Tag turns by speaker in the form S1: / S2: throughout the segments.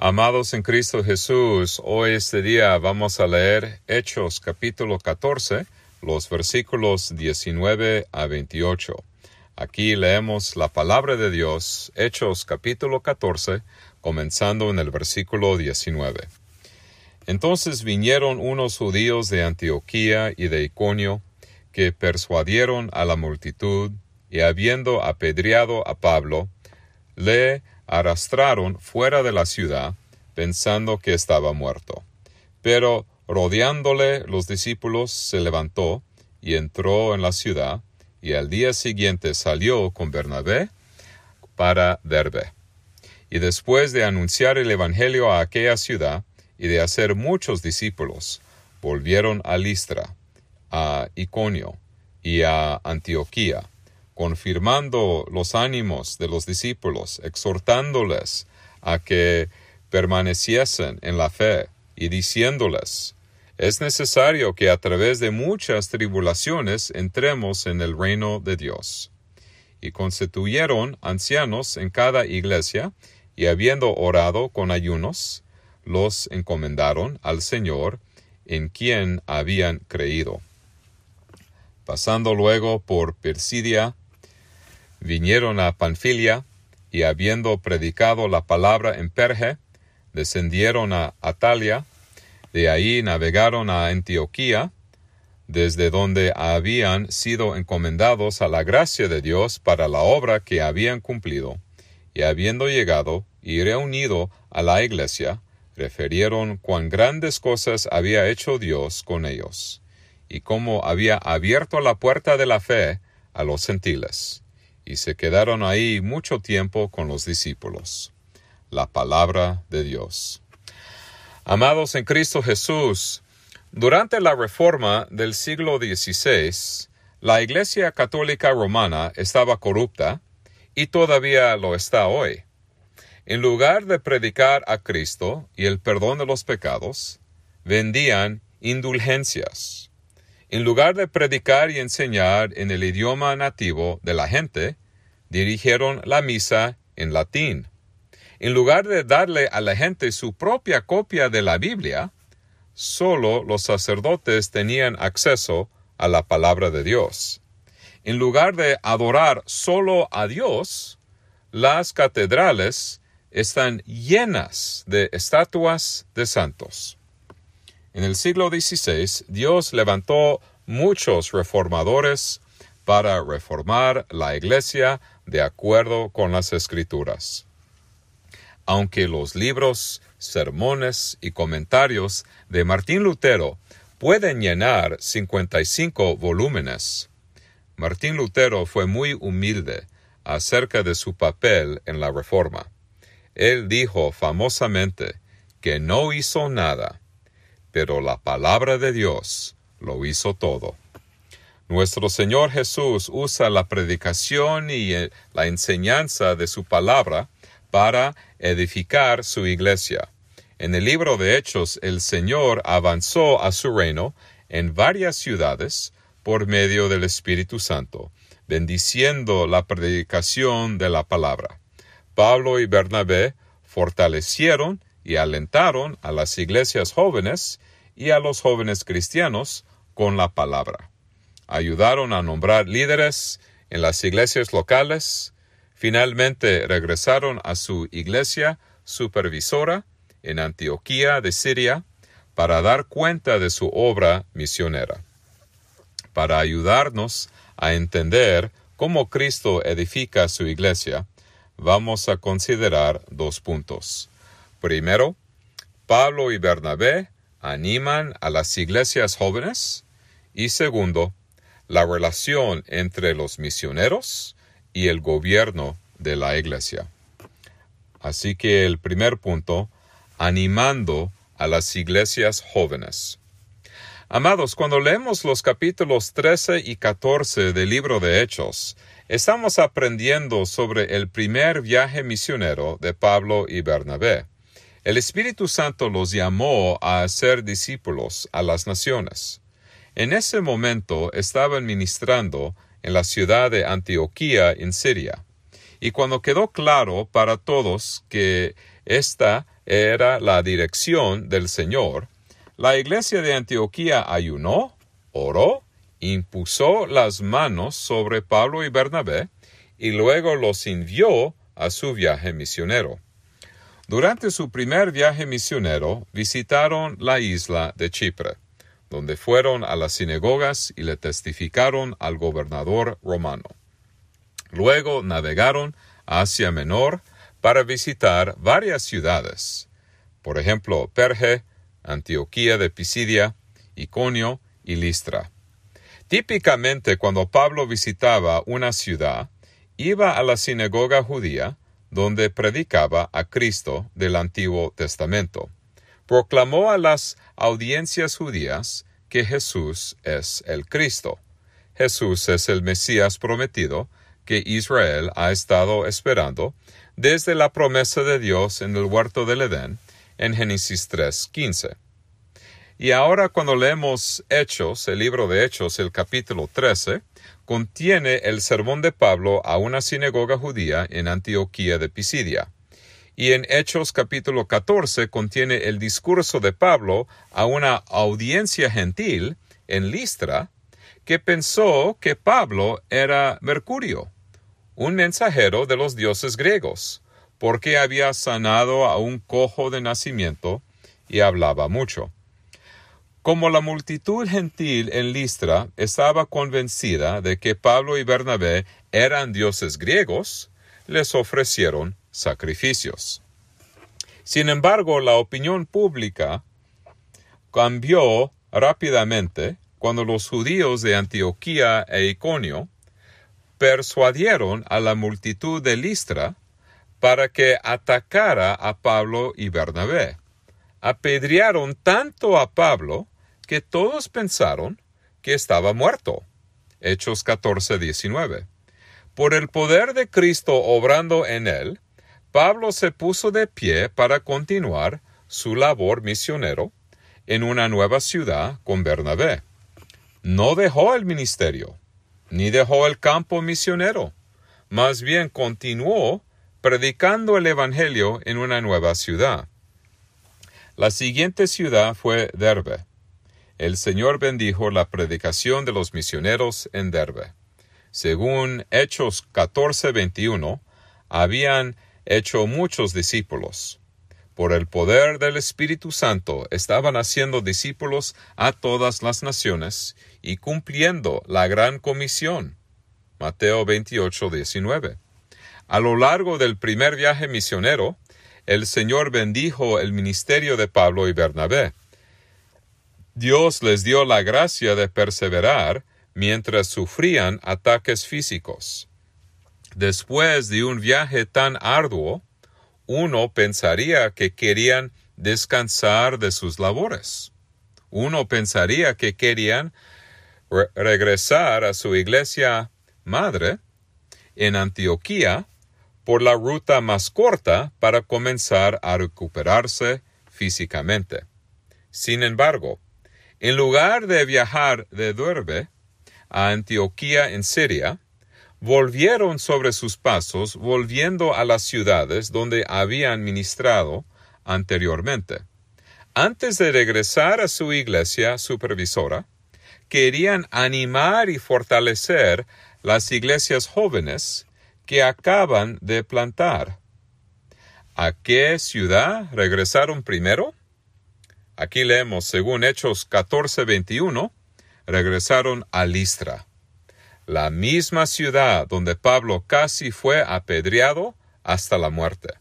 S1: Amados en Cristo Jesús, hoy este día vamos a leer Hechos capítulo 14, los versículos 19 a 28. Aquí leemos la palabra de Dios, Hechos capítulo 14, comenzando en el versículo 19. Entonces vinieron unos judíos de Antioquía y de Iconio, que persuadieron a la multitud, y habiendo apedreado a Pablo, le arrastraron fuera de la ciudad, pensando que estaba muerto. Pero rodeándole los discípulos se levantó y entró en la ciudad, y al día siguiente salió con Bernabé para Derbe. Y después de anunciar el Evangelio a aquella ciudad y de hacer muchos discípulos, volvieron a Listra, a Iconio y a Antioquía, confirmando los ánimos de los discípulos, exhortándoles a que permaneciesen en la fe y diciéndoles, es necesario que a través de muchas tribulaciones entremos en el reino de Dios. Y constituyeron ancianos en cada iglesia, y habiendo orado con ayunos, los encomendaron al Señor, en quien habían creído. Pasando luego por Persidia, vinieron a Panfilia, y habiendo predicado la palabra en Perge, descendieron a Atalia, de ahí navegaron a Antioquía, desde donde habían sido encomendados a la gracia de Dios para la obra que habían cumplido, y habiendo llegado y reunido a la iglesia, refirieron cuán grandes cosas había hecho Dios con ellos, y cómo había abierto la puerta de la fe a los gentiles y se quedaron ahí mucho tiempo con los discípulos. La palabra de Dios. Amados en Cristo Jesús, durante la reforma del siglo XVI, la Iglesia Católica Romana estaba corrupta y todavía lo está hoy. En lugar de predicar a Cristo y el perdón de los pecados, vendían indulgencias en lugar de predicar y enseñar en el idioma nativo de la gente, dirigieron la misa en latín. En lugar de darle a la gente su propia copia de la Biblia, solo los sacerdotes tenían acceso a la palabra de Dios. En lugar de adorar solo a Dios, las catedrales están llenas de estatuas de santos. En el siglo XVI, Dios levantó muchos reformadores para reformar la Iglesia de acuerdo con las Escrituras. Aunque los libros, sermones y comentarios de Martín Lutero pueden llenar 55 volúmenes, Martín Lutero fue muy humilde acerca de su papel en la Reforma. Él dijo famosamente que no hizo nada pero la palabra de Dios lo hizo todo. Nuestro Señor Jesús usa la predicación y eh, la enseñanza de su palabra para edificar su iglesia. En el libro de Hechos el Señor avanzó a su reino en varias ciudades por medio del Espíritu Santo, bendiciendo la predicación de la palabra. Pablo y Bernabé fortalecieron y alentaron a las iglesias jóvenes y a los jóvenes cristianos con la palabra. Ayudaron a nombrar líderes en las iglesias locales. Finalmente regresaron a su iglesia supervisora en Antioquía de Siria para dar cuenta de su obra misionera. Para ayudarnos a entender cómo Cristo edifica su iglesia, vamos a considerar dos puntos. Primero, Pablo y Bernabé animan a las iglesias jóvenes y segundo, la relación entre los misioneros y el gobierno de la iglesia. Así que el primer punto, animando a las iglesias jóvenes. Amados, cuando leemos los capítulos 13 y 14 del libro de Hechos, estamos aprendiendo sobre el primer viaje misionero de Pablo y Bernabé. El Espíritu Santo los llamó a ser discípulos a las naciones. En ese momento estaban ministrando en la ciudad de Antioquía en Siria. Y cuando quedó claro para todos que esta era la dirección del Señor, la iglesia de Antioquía ayunó, oró, impuso las manos sobre Pablo y Bernabé, y luego los envió a su viaje misionero. Durante su primer viaje misionero visitaron la isla de Chipre, donde fueron a las sinagogas y le testificaron al gobernador romano. Luego navegaron a Asia Menor para visitar varias ciudades, por ejemplo, Perge, Antioquía de Pisidia, Iconio y Listra. Típicamente cuando Pablo visitaba una ciudad, iba a la sinagoga judía, donde predicaba a Cristo del Antiguo Testamento. Proclamó a las audiencias judías que Jesús es el Cristo. Jesús es el Mesías prometido que Israel ha estado esperando desde la promesa de Dios en el huerto del Edén en Génesis 3.15. Y ahora cuando leemos Hechos, el libro de Hechos, el capítulo 13, contiene el sermón de Pablo a una sinagoga judía en Antioquía de Pisidia. Y en Hechos capítulo 14 contiene el discurso de Pablo a una audiencia gentil en Listra que pensó que Pablo era Mercurio, un mensajero de los dioses griegos, porque había sanado a un cojo de nacimiento y hablaba mucho. Como la multitud gentil en Listra estaba convencida de que Pablo y Bernabé eran dioses griegos, les ofrecieron sacrificios. Sin embargo, la opinión pública cambió rápidamente cuando los judíos de Antioquía e Iconio persuadieron a la multitud de Listra para que atacara a Pablo y Bernabé. Apedrearon tanto a Pablo que todos pensaron que estaba muerto. Hechos 14, 19. Por el poder de Cristo obrando en él, Pablo se puso de pie para continuar su labor misionero en una nueva ciudad con Bernabé. No dejó el ministerio, ni dejó el campo misionero, más bien continuó predicando el Evangelio en una nueva ciudad. La siguiente ciudad fue Derbe el Señor bendijo la predicación de los misioneros en Derbe. Según Hechos 14:21, habían hecho muchos discípulos. Por el poder del Espíritu Santo estaban haciendo discípulos a todas las naciones y cumpliendo la gran comisión. Mateo 28:19. A lo largo del primer viaje misionero, el Señor bendijo el ministerio de Pablo y Bernabé Dios les dio la gracia de perseverar mientras sufrían ataques físicos. Después de un viaje tan arduo, uno pensaría que querían descansar de sus labores. Uno pensaría que querían regresar a su iglesia madre en Antioquía por la ruta más corta para comenzar a recuperarse físicamente. Sin embargo, en lugar de viajar de Derbe a Antioquía en Siria, volvieron sobre sus pasos, volviendo a las ciudades donde habían ministrado anteriormente. Antes de regresar a su iglesia supervisora, querían animar y fortalecer las iglesias jóvenes que acaban de plantar. ¿A qué ciudad regresaron primero? Aquí leemos, según Hechos 14:21, regresaron a Listra, la misma ciudad donde Pablo casi fue apedreado hasta la muerte.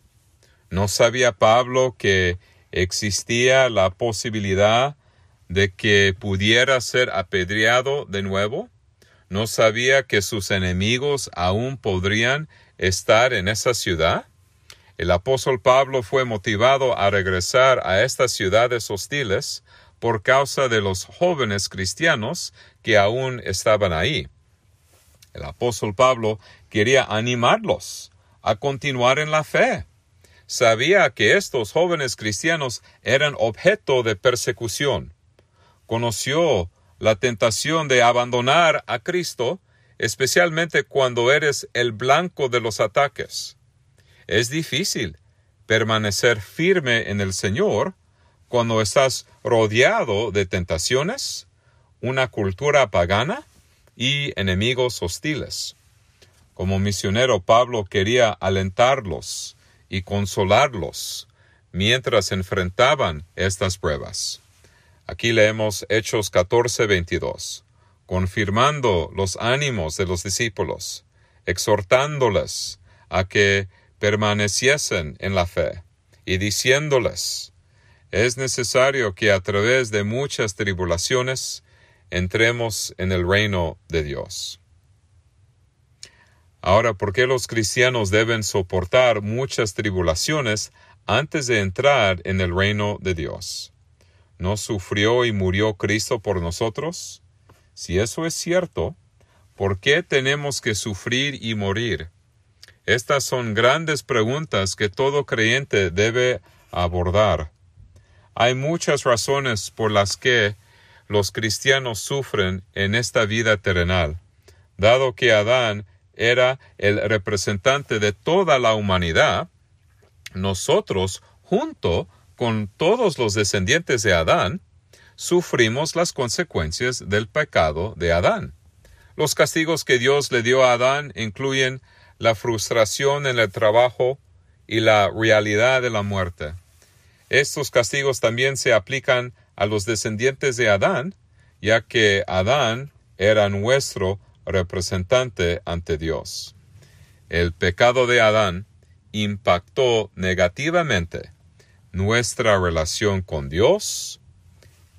S1: ¿No sabía Pablo que existía la posibilidad de que pudiera ser apedreado de nuevo? ¿No sabía que sus enemigos aún podrían estar en esa ciudad? El apóstol Pablo fue motivado a regresar a estas ciudades hostiles por causa de los jóvenes cristianos que aún estaban ahí. El apóstol Pablo quería animarlos a continuar en la fe. Sabía que estos jóvenes cristianos eran objeto de persecución. Conoció la tentación de abandonar a Cristo, especialmente cuando eres el blanco de los ataques. Es difícil permanecer firme en el Señor cuando estás rodeado de tentaciones, una cultura pagana y enemigos hostiles. Como misionero Pablo quería alentarlos y consolarlos mientras enfrentaban estas pruebas. Aquí leemos Hechos 14:22, confirmando los ánimos de los discípulos, exhortándoles a que permaneciesen en la fe y diciéndoles, es necesario que a través de muchas tribulaciones entremos en el reino de Dios. Ahora, ¿por qué los cristianos deben soportar muchas tribulaciones antes de entrar en el reino de Dios? ¿No sufrió y murió Cristo por nosotros? Si eso es cierto, ¿por qué tenemos que sufrir y morir? Estas son grandes preguntas que todo creyente debe abordar. Hay muchas razones por las que los cristianos sufren en esta vida terrenal, dado que Adán era el representante de toda la humanidad, nosotros, junto con todos los descendientes de Adán, sufrimos las consecuencias del pecado de Adán. Los castigos que Dios le dio a Adán incluyen la frustración en el trabajo y la realidad de la muerte. Estos castigos también se aplican a los descendientes de Adán, ya que Adán era nuestro representante ante Dios. El pecado de Adán impactó negativamente nuestra relación con Dios,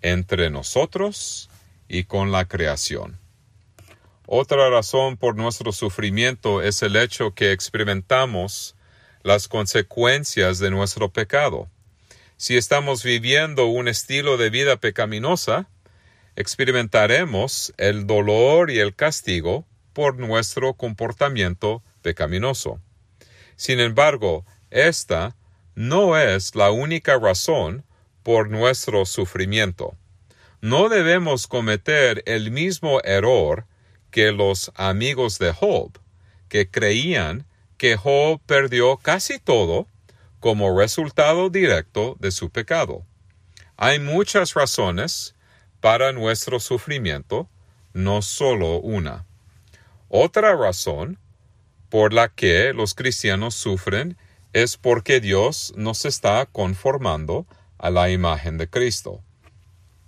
S1: entre nosotros y con la creación. Otra razón por nuestro sufrimiento es el hecho que experimentamos las consecuencias de nuestro pecado. Si estamos viviendo un estilo de vida pecaminosa, experimentaremos el dolor y el castigo por nuestro comportamiento pecaminoso. Sin embargo, esta no es la única razón por nuestro sufrimiento. No debemos cometer el mismo error que los amigos de Job, que creían que Job perdió casi todo como resultado directo de su pecado. Hay muchas razones para nuestro sufrimiento, no solo una. Otra razón por la que los cristianos sufren es porque Dios nos está conformando a la imagen de Cristo.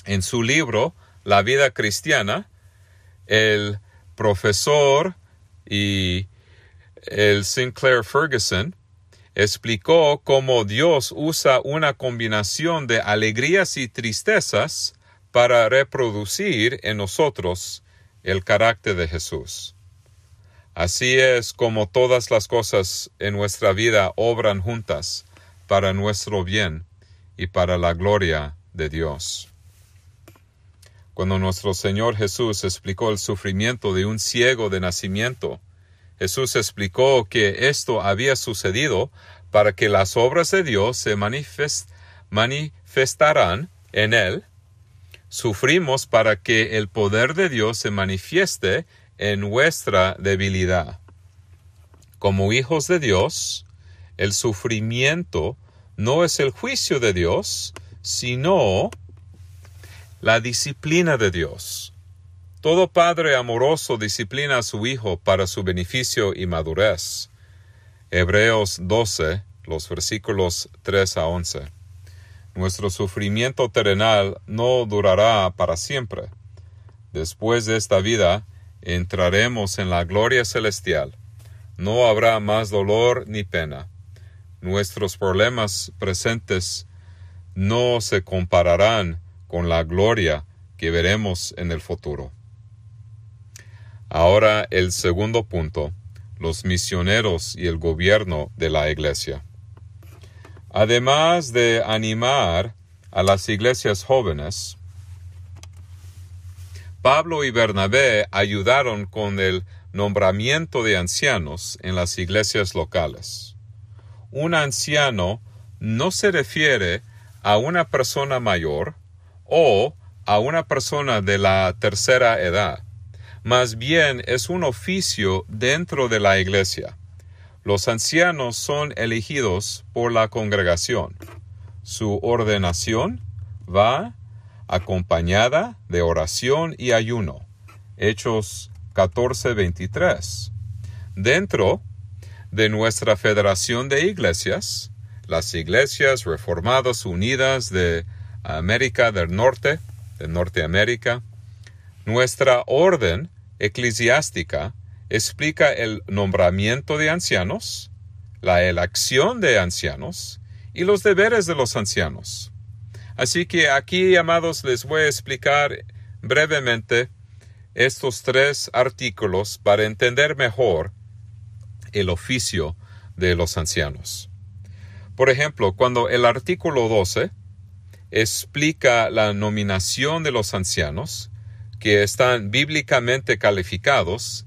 S1: En su libro La vida cristiana, el profesor y el Sinclair Ferguson explicó cómo Dios usa una combinación de alegrías y tristezas para reproducir en nosotros el carácter de Jesús. Así es como todas las cosas en nuestra vida obran juntas para nuestro bien y para la gloria de Dios. Cuando nuestro Señor Jesús explicó el sufrimiento de un ciego de nacimiento, Jesús explicó que esto había sucedido para que las obras de Dios se manifestarán en él sufrimos para que el poder de Dios se manifieste en nuestra debilidad. Como hijos de Dios, el sufrimiento no es el juicio de Dios, sino la disciplina de Dios. Todo padre amoroso disciplina a su hijo para su beneficio y madurez. Hebreos 12, los versículos 3 a 11. Nuestro sufrimiento terrenal no durará para siempre. Después de esta vida entraremos en la gloria celestial. No habrá más dolor ni pena. Nuestros problemas presentes no se compararán con la gloria que veremos en el futuro. Ahora el segundo punto, los misioneros y el gobierno de la Iglesia. Además de animar a las iglesias jóvenes, Pablo y Bernabé ayudaron con el nombramiento de ancianos en las iglesias locales. Un anciano no se refiere a una persona mayor o a una persona de la tercera edad, más bien es un oficio dentro de la iglesia los ancianos son elegidos por la congregación. Su ordenación va acompañada de oración y ayuno. Hechos 14:23. Dentro de nuestra Federación de Iglesias, las Iglesias Reformadas Unidas de América del Norte, de Norteamérica, nuestra orden eclesiástica explica el nombramiento de ancianos, la elección de ancianos y los deberes de los ancianos. Así que aquí, amados, les voy a explicar brevemente estos tres artículos para entender mejor el oficio de los ancianos. Por ejemplo, cuando el artículo 12 explica la nominación de los ancianos, que están bíblicamente calificados,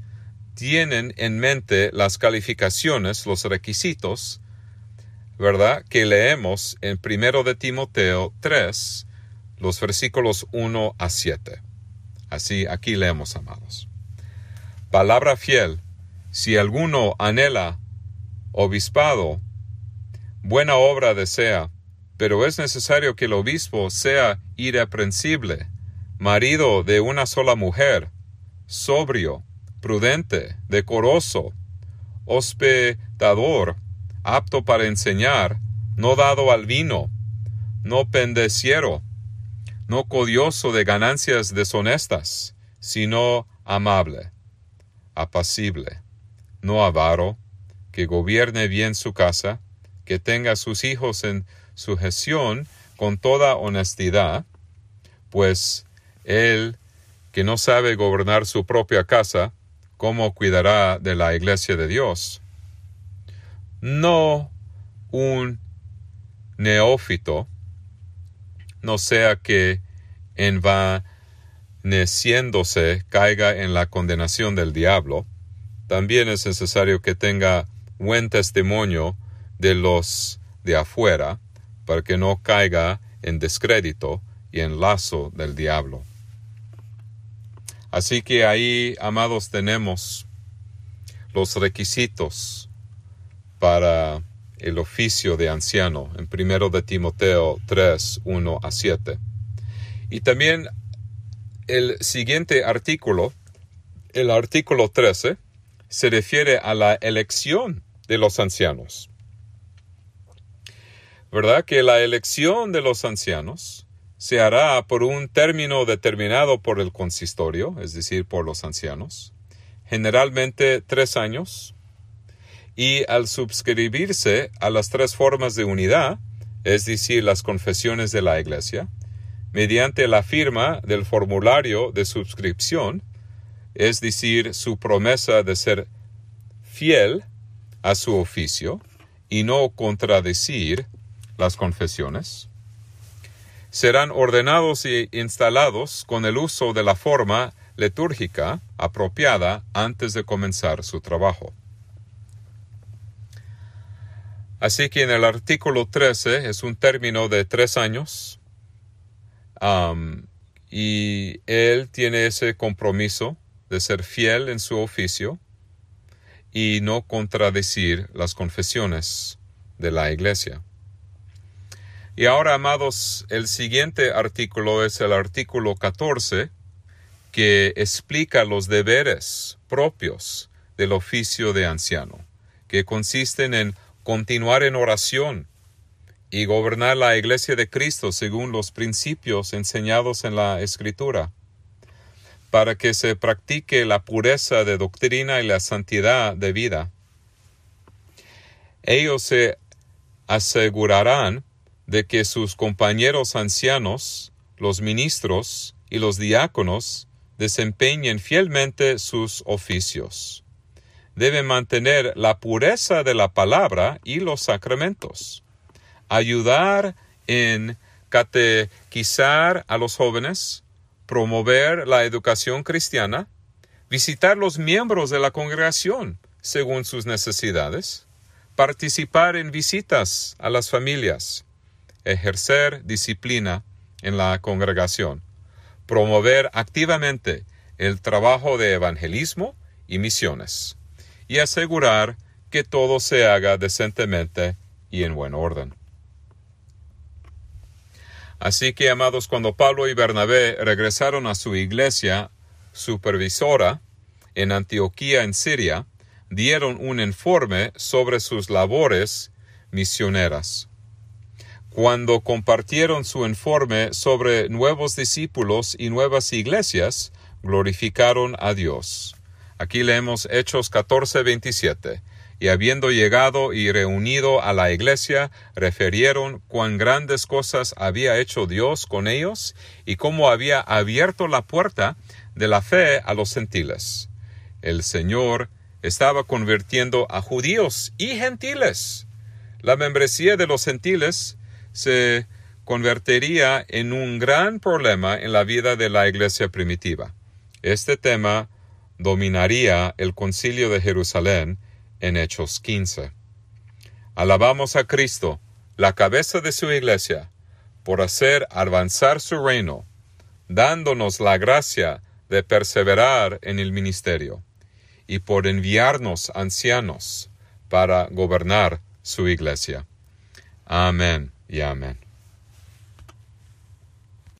S1: tienen en mente las calificaciones, los requisitos, ¿verdad? Que leemos en 1 de Timoteo 3, los versículos 1 a 7. Así aquí leemos, amados. Palabra fiel, si alguno anhela obispado, buena obra desea, pero es necesario que el obispo sea irreprensible, marido de una sola mujer, sobrio, prudente, decoroso, hospedador, apto para enseñar, no dado al vino, no pendeciero, no codioso de ganancias deshonestas, sino amable, apacible, no avaro, que gobierne bien su casa, que tenga sus hijos en sujeción con toda honestidad, pues él que no sabe gobernar su propia casa, ¿cómo cuidará de la iglesia de Dios? No un neófito, no sea que envaneciéndose caiga en la condenación del diablo, también es necesario que tenga buen testimonio de los de afuera, para que no caiga en descrédito y en lazo del diablo. Así que ahí, amados, tenemos los requisitos para el oficio de anciano en primero de Timoteo 3, 1 a 7. Y también el siguiente artículo, el artículo 13, se refiere a la elección de los ancianos. ¿Verdad? Que la elección de los ancianos se hará por un término determinado por el consistorio, es decir, por los ancianos, generalmente tres años, y al suscribirse a las tres formas de unidad, es decir, las confesiones de la Iglesia, mediante la firma del formulario de suscripción, es decir, su promesa de ser fiel a su oficio y no contradecir las confesiones, serán ordenados y instalados con el uso de la forma litúrgica apropiada antes de comenzar su trabajo. Así que en el artículo 13 es un término de tres años y él tiene ese compromiso de ser fiel en su oficio y no contradecir las confesiones de la iglesia. Y ahora, amados, el siguiente artículo es el artículo 14, que explica los deberes propios del oficio de anciano, que consisten en continuar en oración y gobernar la iglesia de Cristo según los principios enseñados en la Escritura, para que se practique la pureza de doctrina y la santidad de vida. Ellos se asegurarán de que sus compañeros ancianos, los ministros y los diáconos desempeñen fielmente sus oficios. Deben mantener la pureza de la palabra y los sacramentos, ayudar en catequizar a los jóvenes, promover la educación cristiana, visitar los miembros de la congregación según sus necesidades, participar en visitas a las familias, ejercer disciplina en la congregación, promover activamente el trabajo de evangelismo y misiones, y asegurar que todo se haga decentemente y en buen orden. Así que, amados, cuando Pablo y Bernabé regresaron a su iglesia supervisora en Antioquía, en Siria, dieron un informe sobre sus labores misioneras. Cuando compartieron su informe sobre nuevos discípulos y nuevas iglesias, glorificaron a Dios. Aquí leemos Hechos 14, 27 y habiendo llegado y reunido a la iglesia, refirieron cuán grandes cosas había hecho Dios con ellos y cómo había abierto la puerta de la fe a los gentiles. El Señor estaba convirtiendo a judíos y gentiles. La membresía de los gentiles se convertiría en un gran problema en la vida de la iglesia primitiva. Este tema dominaría el concilio de Jerusalén en Hechos 15. Alabamos a Cristo, la cabeza de su iglesia, por hacer avanzar su reino, dándonos la gracia de perseverar en el ministerio, y por enviarnos ancianos para gobernar su iglesia. Amén y amén.